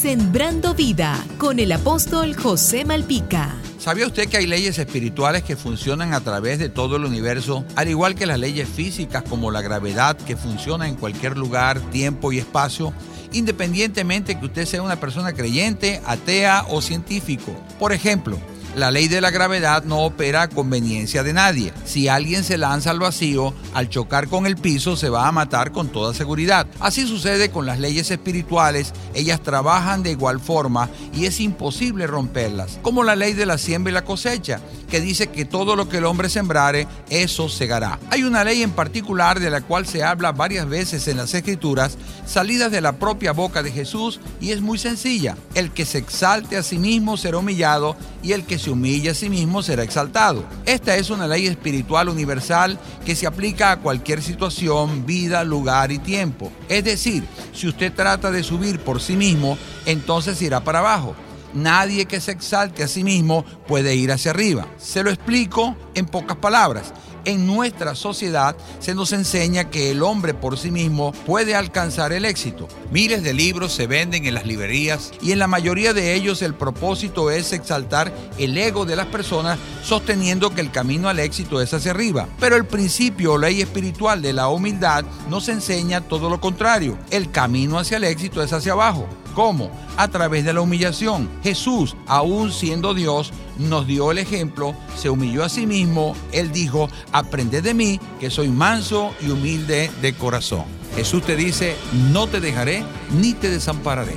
Sembrando vida con el apóstol José Malpica. ¿Sabía usted que hay leyes espirituales que funcionan a través de todo el universo, al igual que las leyes físicas como la gravedad que funciona en cualquier lugar, tiempo y espacio? independientemente que usted sea una persona creyente, atea o científico. Por ejemplo, la ley de la gravedad no opera a conveniencia de nadie. Si alguien se lanza al vacío, al chocar con el piso se va a matar con toda seguridad. Así sucede con las leyes espirituales, ellas trabajan de igual forma y es imposible romperlas. Como la ley de la siembra y la cosecha, que dice que todo lo que el hombre sembrare, eso segará. Hay una ley en particular de la cual se habla varias veces en las escrituras, salidas de la propia boca de Jesús, y es muy sencilla. El que se exalte a sí mismo será humillado y el que se humilla a sí mismo será exaltado. Esta es una ley espiritual universal que se aplica a cualquier situación, vida, lugar y tiempo. Es decir, si usted trata de subir por sí mismo, entonces irá para abajo. Nadie que se exalte a sí mismo puede ir hacia arriba. Se lo explico en pocas palabras en nuestra sociedad se nos enseña que el hombre por sí mismo puede alcanzar el éxito. Miles de libros se venden en las librerías y en la mayoría de ellos el propósito es exaltar el ego de las personas sosteniendo que el camino al éxito es hacia arriba. Pero el principio o ley espiritual de la humildad nos enseña todo lo contrario. El camino hacia el éxito es hacia abajo. ¿Cómo? A través de la humillación. Jesús, aún siendo Dios, nos dio el ejemplo, se humilló a sí mismo, Él dijo, aprended de mí, que soy manso y humilde de corazón. Jesús te dice, no te dejaré ni te desampararé.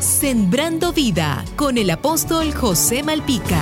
Sembrando vida con el apóstol José Malpica.